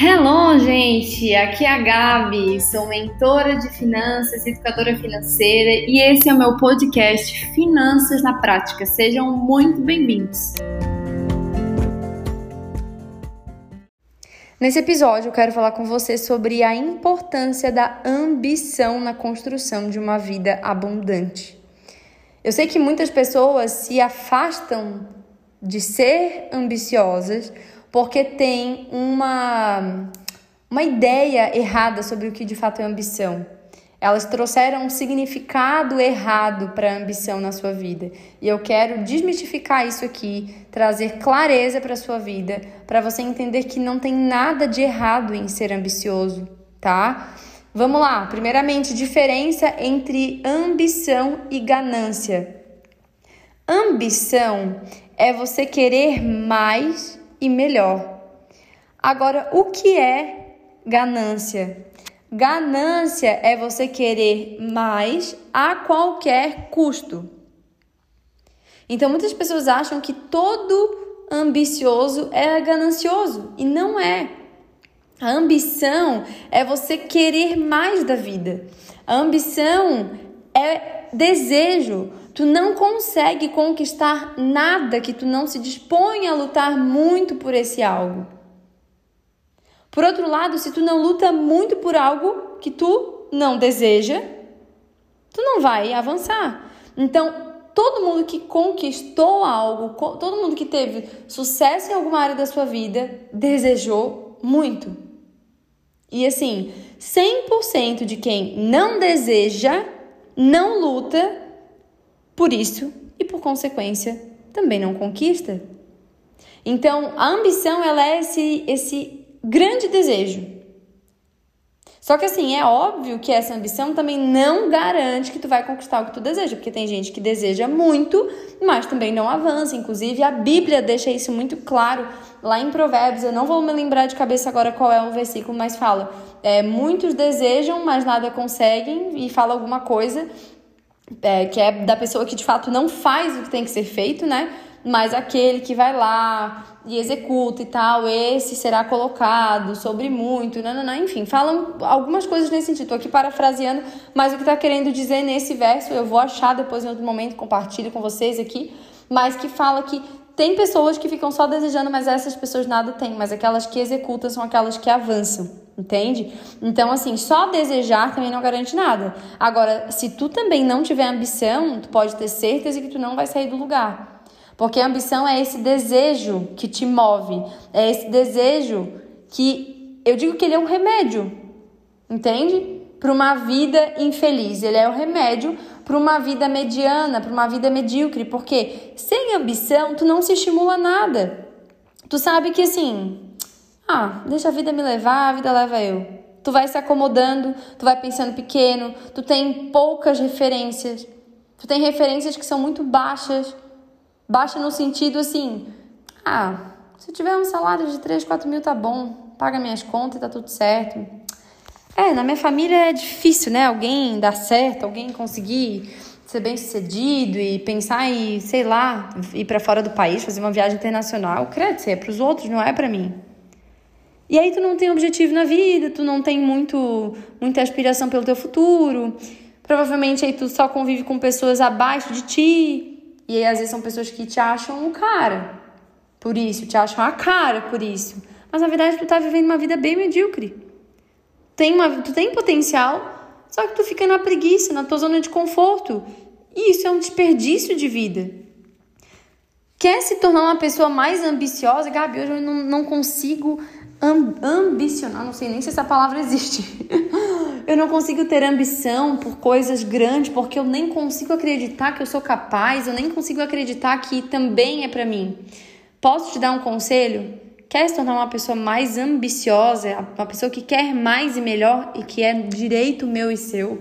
Hello, gente! Aqui é a Gabi, sou mentora de finanças, educadora financeira e esse é o meu podcast Finanças na Prática. Sejam muito bem-vindos! Nesse episódio, eu quero falar com você sobre a importância da ambição na construção de uma vida abundante. Eu sei que muitas pessoas se afastam de ser ambiciosas porque tem uma, uma ideia errada sobre o que de fato é ambição. Elas trouxeram um significado errado para a ambição na sua vida. E eu quero desmistificar isso aqui, trazer clareza para a sua vida, para você entender que não tem nada de errado em ser ambicioso, tá? Vamos lá. Primeiramente, diferença entre ambição e ganância. Ambição é você querer mais e melhor. Agora, o que é ganância? Ganância é você querer mais a qualquer custo. Então, muitas pessoas acham que todo ambicioso é ganancioso e não é. A ambição é você querer mais da vida. A ambição é desejo. Tu não consegue conquistar nada que tu não se dispõe a lutar muito por esse algo. Por outro lado, se tu não luta muito por algo que tu não deseja, tu não vai avançar. Então, todo mundo que conquistou algo, todo mundo que teve sucesso em alguma área da sua vida, desejou muito. E assim, 100% de quem não deseja, não luta, por isso e por consequência também não conquista. Então, a ambição ela é esse esse grande desejo. Só que assim, é óbvio que essa ambição também não garante que tu vai conquistar o que tu deseja, porque tem gente que deseja muito, mas também não avança. Inclusive, a Bíblia deixa isso muito claro lá em Provérbios. Eu não vou me lembrar de cabeça agora qual é o versículo, mas fala: é, muitos desejam, mas nada conseguem, e fala alguma coisa é, que é da pessoa que de fato não faz o que tem que ser feito, né? Mas aquele que vai lá e executa e tal, esse será colocado sobre muito, não, não, não. enfim, falam algumas coisas nesse sentido. Tô aqui parafraseando, mas o que está querendo dizer nesse verso, eu vou achar depois em outro momento, compartilho com vocês aqui, mas que fala que tem pessoas que ficam só desejando, mas essas pessoas nada têm, mas aquelas que executam são aquelas que avançam. Entende? Então, assim, só desejar também não garante nada. Agora, se tu também não tiver ambição, tu pode ter certeza que tu não vai sair do lugar. Porque a ambição é esse desejo que te move, é esse desejo que eu digo que ele é um remédio, entende? Para uma vida infeliz. Ele é o remédio para uma vida mediana, para uma vida medíocre. Porque sem ambição, tu não se estimula nada. Tu sabe que assim, ah, deixa a vida me levar, a vida leva eu. Tu vai se acomodando, tu vai pensando pequeno, tu tem poucas referências. Tu tem referências que são muito baixas. Baixa no sentido assim, ah, se eu tiver um salário de 3, 4 mil tá bom, paga minhas contas e tá tudo certo. É, na minha família é difícil, né? Alguém dar certo, alguém conseguir ser bem sucedido e pensar em, sei lá, ir para fora do país, fazer uma viagem internacional. Credo, é para os outros, não é para mim. E aí tu não tem objetivo na vida, tu não tem muito, muita aspiração pelo teu futuro. Provavelmente aí tu só convive com pessoas abaixo de ti. E aí às vezes são pessoas que te acham o cara. Por isso, te acham a cara por isso. Mas na verdade tu tá vivendo uma vida bem medíocre. Tem uma, tu tem potencial, só que tu fica na preguiça, na tua zona de conforto. E isso é um desperdício de vida. Quer se tornar uma pessoa mais ambiciosa? Gabi, hoje eu não, não consigo ambicionar, não sei nem se essa palavra existe. eu não consigo ter ambição por coisas grandes porque eu nem consigo acreditar que eu sou capaz, eu nem consigo acreditar que também é para mim. Posso te dar um conselho? Quer se tornar uma pessoa mais ambiciosa, uma pessoa que quer mais e melhor e que é direito meu e seu?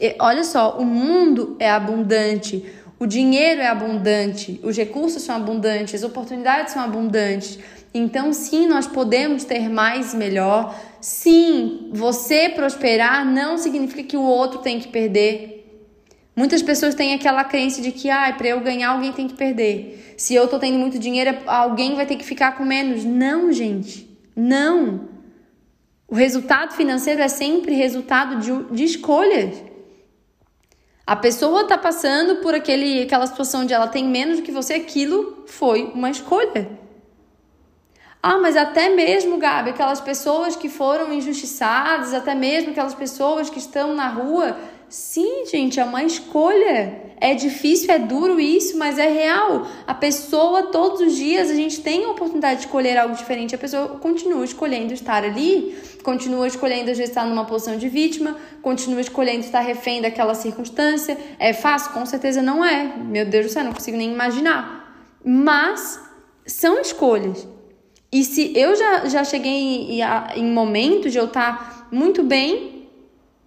E olha só, o mundo é abundante, o dinheiro é abundante, os recursos são abundantes, as oportunidades são abundantes. Então, sim, nós podemos ter mais e melhor. Sim, você prosperar não significa que o outro tem que perder. Muitas pessoas têm aquela crença de que, ah, para eu ganhar, alguém tem que perder. Se eu tô tendo muito dinheiro, alguém vai ter que ficar com menos. Não, gente. Não. O resultado financeiro é sempre resultado de, de escolhas. A pessoa está passando por aquele, aquela situação onde ela tem menos do que você, aquilo foi uma escolha. Ah, mas até mesmo, Gabi, aquelas pessoas que foram injustiçadas, até mesmo aquelas pessoas que estão na rua. Sim, gente, é uma escolha. É difícil, é duro isso, mas é real. A pessoa, todos os dias, a gente tem a oportunidade de escolher algo diferente. A pessoa continua escolhendo estar ali, continua escolhendo, vezes, estar numa posição de vítima, continua escolhendo estar refém daquela circunstância. É fácil? Com certeza não é. Meu Deus do céu, não consigo nem imaginar. Mas são escolhas. E se eu já, já cheguei em, em momentos de eu estar muito bem,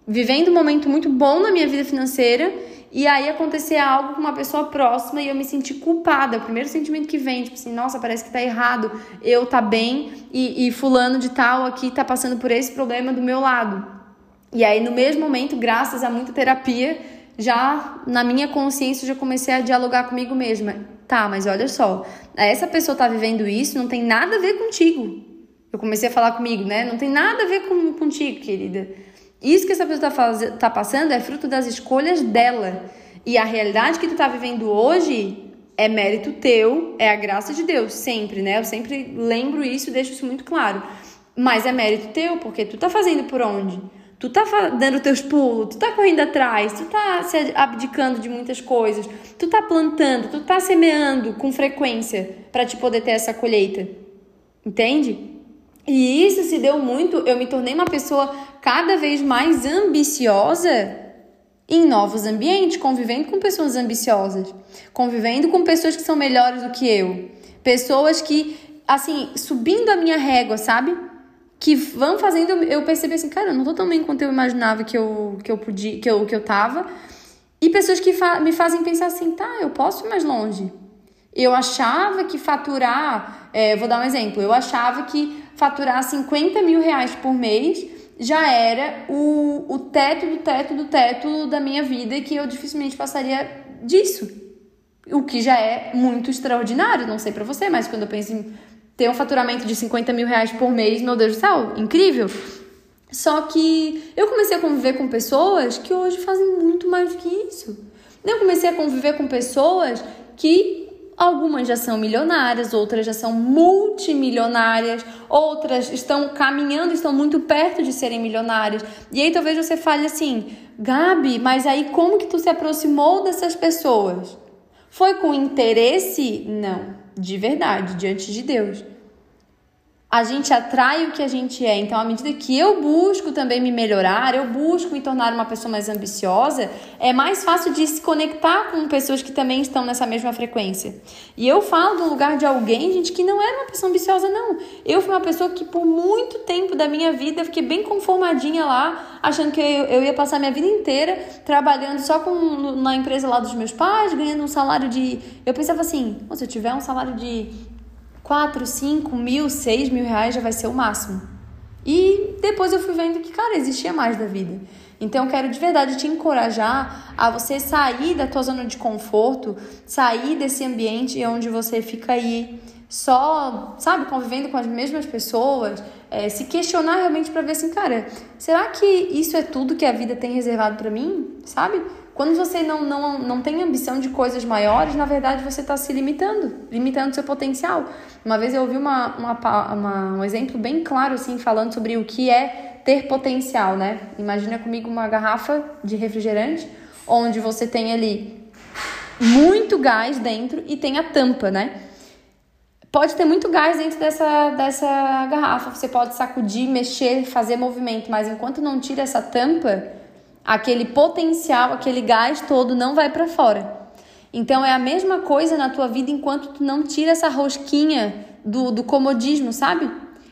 vivendo um momento muito bom na minha vida financeira, e aí acontecer algo com uma pessoa próxima e eu me sentir culpada. O primeiro sentimento que vem, tipo assim, nossa, parece que tá errado eu tá bem e, e fulano de tal aqui tá passando por esse problema do meu lado. E aí, no mesmo momento, graças a muita terapia, já na minha consciência já comecei a dialogar comigo mesma. Tá, mas olha só, essa pessoa tá vivendo isso, não tem nada a ver contigo. Eu comecei a falar comigo, né? Não tem nada a ver com, contigo, querida. Isso que essa pessoa tá, faz... tá passando é fruto das escolhas dela. E a realidade que tu tá vivendo hoje é mérito teu, é a graça de Deus, sempre, né? Eu sempre lembro isso deixo isso muito claro. Mas é mérito teu, porque tu tá fazendo por onde? Tu tá dando teus pulos, tu tá correndo atrás, tu tá se abdicando de muitas coisas, tu tá plantando, tu tá semeando com frequência para te poder ter essa colheita. Entende? E isso se deu muito, eu me tornei uma pessoa cada vez mais ambiciosa em novos ambientes, convivendo com pessoas ambiciosas, convivendo com pessoas que são melhores do que eu, pessoas que assim, subindo a minha régua, sabe? Que vão fazendo eu perceber assim, cara, eu não tô tão bem quanto eu imaginava que eu, que eu podia, que eu, que eu tava. E pessoas que fa me fazem pensar assim, tá, eu posso ir mais longe. Eu achava que faturar, é, vou dar um exemplo, eu achava que faturar 50 mil reais por mês já era o, o teto do teto do teto da minha vida e que eu dificilmente passaria disso. O que já é muito extraordinário, não sei para você, mas quando eu penso em ter um faturamento de 50 mil reais por mês, meu Deus do céu, incrível. Só que eu comecei a conviver com pessoas que hoje fazem muito mais do que isso. Eu comecei a conviver com pessoas que algumas já são milionárias, outras já são multimilionárias, outras estão caminhando, estão muito perto de serem milionárias. E aí talvez você fale assim, Gabi, mas aí como que tu se aproximou dessas pessoas? Foi com interesse? Não, de verdade, diante de Deus a gente atrai o que a gente é. Então, à medida que eu busco também me melhorar, eu busco me tornar uma pessoa mais ambiciosa, é mais fácil de se conectar com pessoas que também estão nessa mesma frequência. E eu falo do lugar de alguém, gente, que não era uma pessoa ambiciosa, não. Eu fui uma pessoa que, por muito tempo da minha vida, fiquei bem conformadinha lá, achando que eu, eu ia passar minha vida inteira trabalhando só com, na empresa lá dos meus pais, ganhando um salário de. Eu pensava assim, se eu tiver um salário de 4, 5 mil, 6 mil reais já vai ser o máximo. E depois eu fui vendo que, cara, existia mais da vida. Então eu quero de verdade te encorajar a você sair da tua zona de conforto, sair desse ambiente onde você fica aí só, sabe, convivendo com as mesmas pessoas, é, se questionar realmente para ver assim, cara, será que isso é tudo que a vida tem reservado para mim, sabe? Quando você não, não, não tem ambição de coisas maiores, na verdade você está se limitando, limitando seu potencial. Uma vez eu ouvi uma, uma, uma, um exemplo bem claro, assim, falando sobre o que é ter potencial, né? Imagina comigo uma garrafa de refrigerante, onde você tem ali muito gás dentro e tem a tampa, né? Pode ter muito gás dentro dessa, dessa garrafa, você pode sacudir, mexer, fazer movimento, mas enquanto não tira essa tampa, aquele potencial, aquele gás todo não vai para fora. Então é a mesma coisa na tua vida enquanto tu não tira essa rosquinha do, do comodismo, sabe?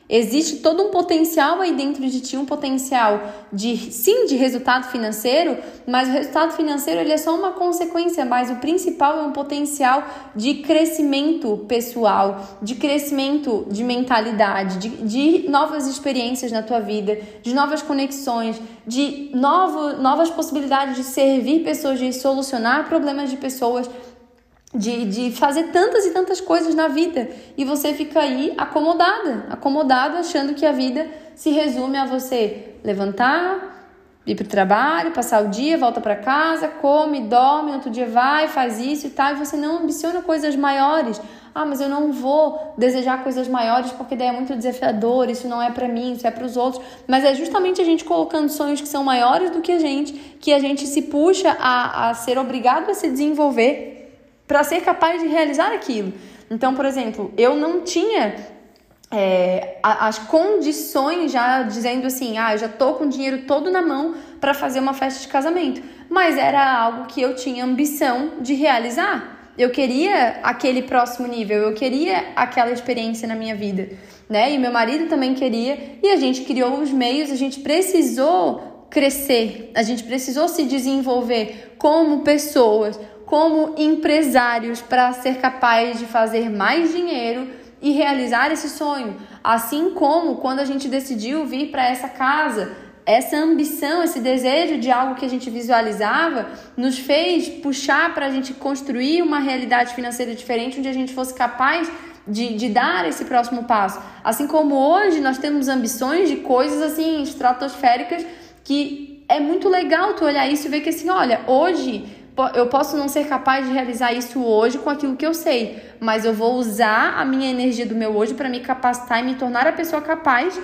Existe todo um potencial aí dentro de ti, um potencial de sim de resultado financeiro, mas o resultado financeiro ele é só uma consequência, mas o principal é um potencial de crescimento pessoal, de crescimento de mentalidade, de, de novas experiências na tua vida, de novas conexões, de novo, novas possibilidades de servir pessoas, de solucionar problemas de pessoas. De, de fazer tantas e tantas coisas na vida e você fica aí acomodada, acomodado achando que a vida se resume a você levantar, ir para o trabalho, passar o dia, volta para casa, come, dorme, outro dia vai, faz isso e tal, e você não ambiciona coisas maiores. Ah, mas eu não vou desejar coisas maiores porque daí é muito desafiador, isso não é para mim, isso é para os outros. Mas é justamente a gente colocando sonhos que são maiores do que a gente, que a gente se puxa a, a ser obrigado a se desenvolver para ser capaz de realizar aquilo. Então, por exemplo, eu não tinha é, as condições já dizendo assim, ah, já tô com o dinheiro todo na mão para fazer uma festa de casamento, mas era algo que eu tinha ambição de realizar. Eu queria aquele próximo nível, eu queria aquela experiência na minha vida, né? E meu marido também queria, e a gente criou os meios, a gente precisou crescer, a gente precisou se desenvolver como pessoas, como empresários para ser capaz de fazer mais dinheiro e realizar esse sonho. Assim como quando a gente decidiu vir para essa casa, essa ambição, esse desejo de algo que a gente visualizava, nos fez puxar para a gente construir uma realidade financeira diferente, onde a gente fosse capaz de, de dar esse próximo passo. Assim como hoje nós temos ambições de coisas assim estratosféricas que é muito legal tu olhar isso e ver que assim, olha, hoje eu posso não ser capaz de realizar isso hoje com aquilo que eu sei, mas eu vou usar a minha energia do meu hoje para me capacitar e me tornar a pessoa capaz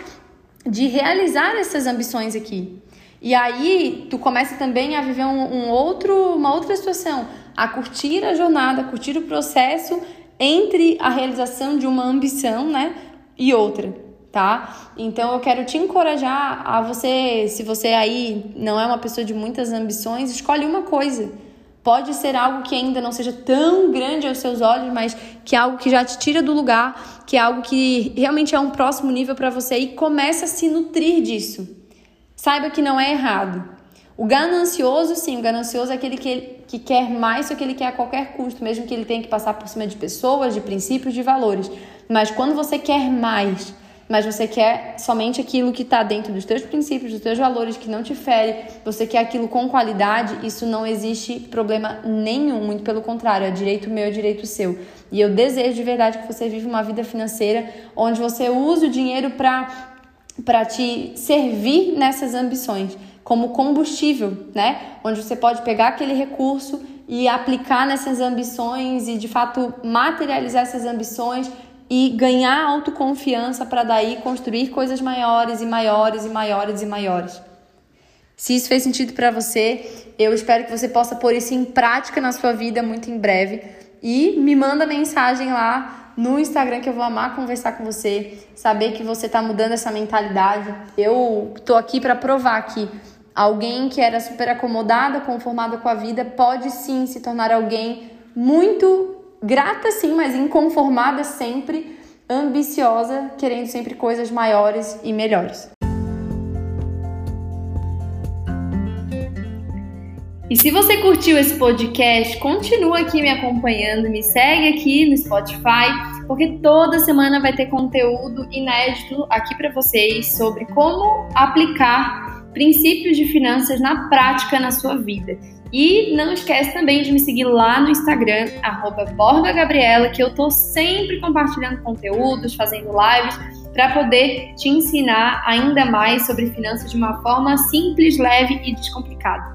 de realizar essas ambições aqui. E aí tu começa também a viver um, um outro, uma outra situação, a curtir a jornada, a curtir o processo entre a realização de uma ambição, né, e outra, tá? Então eu quero te encorajar a você, se você aí não é uma pessoa de muitas ambições, escolhe uma coisa Pode ser algo que ainda não seja tão grande aos seus olhos, mas que é algo que já te tira do lugar, que é algo que realmente é um próximo nível para você e começa a se nutrir disso. Saiba que não é errado. O ganancioso, sim, o ganancioso é aquele que, que quer mais, só que ele quer a qualquer custo, mesmo que ele tenha que passar por cima de pessoas, de princípios, de valores. Mas quando você quer mais, mas você quer somente aquilo que está dentro dos teus princípios, dos teus valores, que não te fere, você quer aquilo com qualidade, isso não existe problema nenhum, muito pelo contrário, é direito meu, é direito seu. E eu desejo de verdade que você viva uma vida financeira onde você use o dinheiro para para te servir nessas ambições, como combustível, né? Onde você pode pegar aquele recurso e aplicar nessas ambições e de fato materializar essas ambições e ganhar autoconfiança para daí construir coisas maiores e maiores e maiores e maiores. Se isso fez sentido para você, eu espero que você possa pôr isso em prática na sua vida muito em breve e me manda mensagem lá no Instagram que eu vou amar conversar com você, saber que você está mudando essa mentalidade. Eu tô aqui para provar que alguém que era super acomodada, conformada com a vida, pode sim se tornar alguém muito grata sim, mas inconformada sempre, ambiciosa, querendo sempre coisas maiores e melhores. E se você curtiu esse podcast, continua aqui me acompanhando, me segue aqui no Spotify, porque toda semana vai ter conteúdo inédito aqui para vocês sobre como aplicar princípios de finanças na prática na sua vida. E não esquece também de me seguir lá no Instagram, BorgaGabriela, que eu tô sempre compartilhando conteúdos, fazendo lives, para poder te ensinar ainda mais sobre finanças de uma forma simples, leve e descomplicada.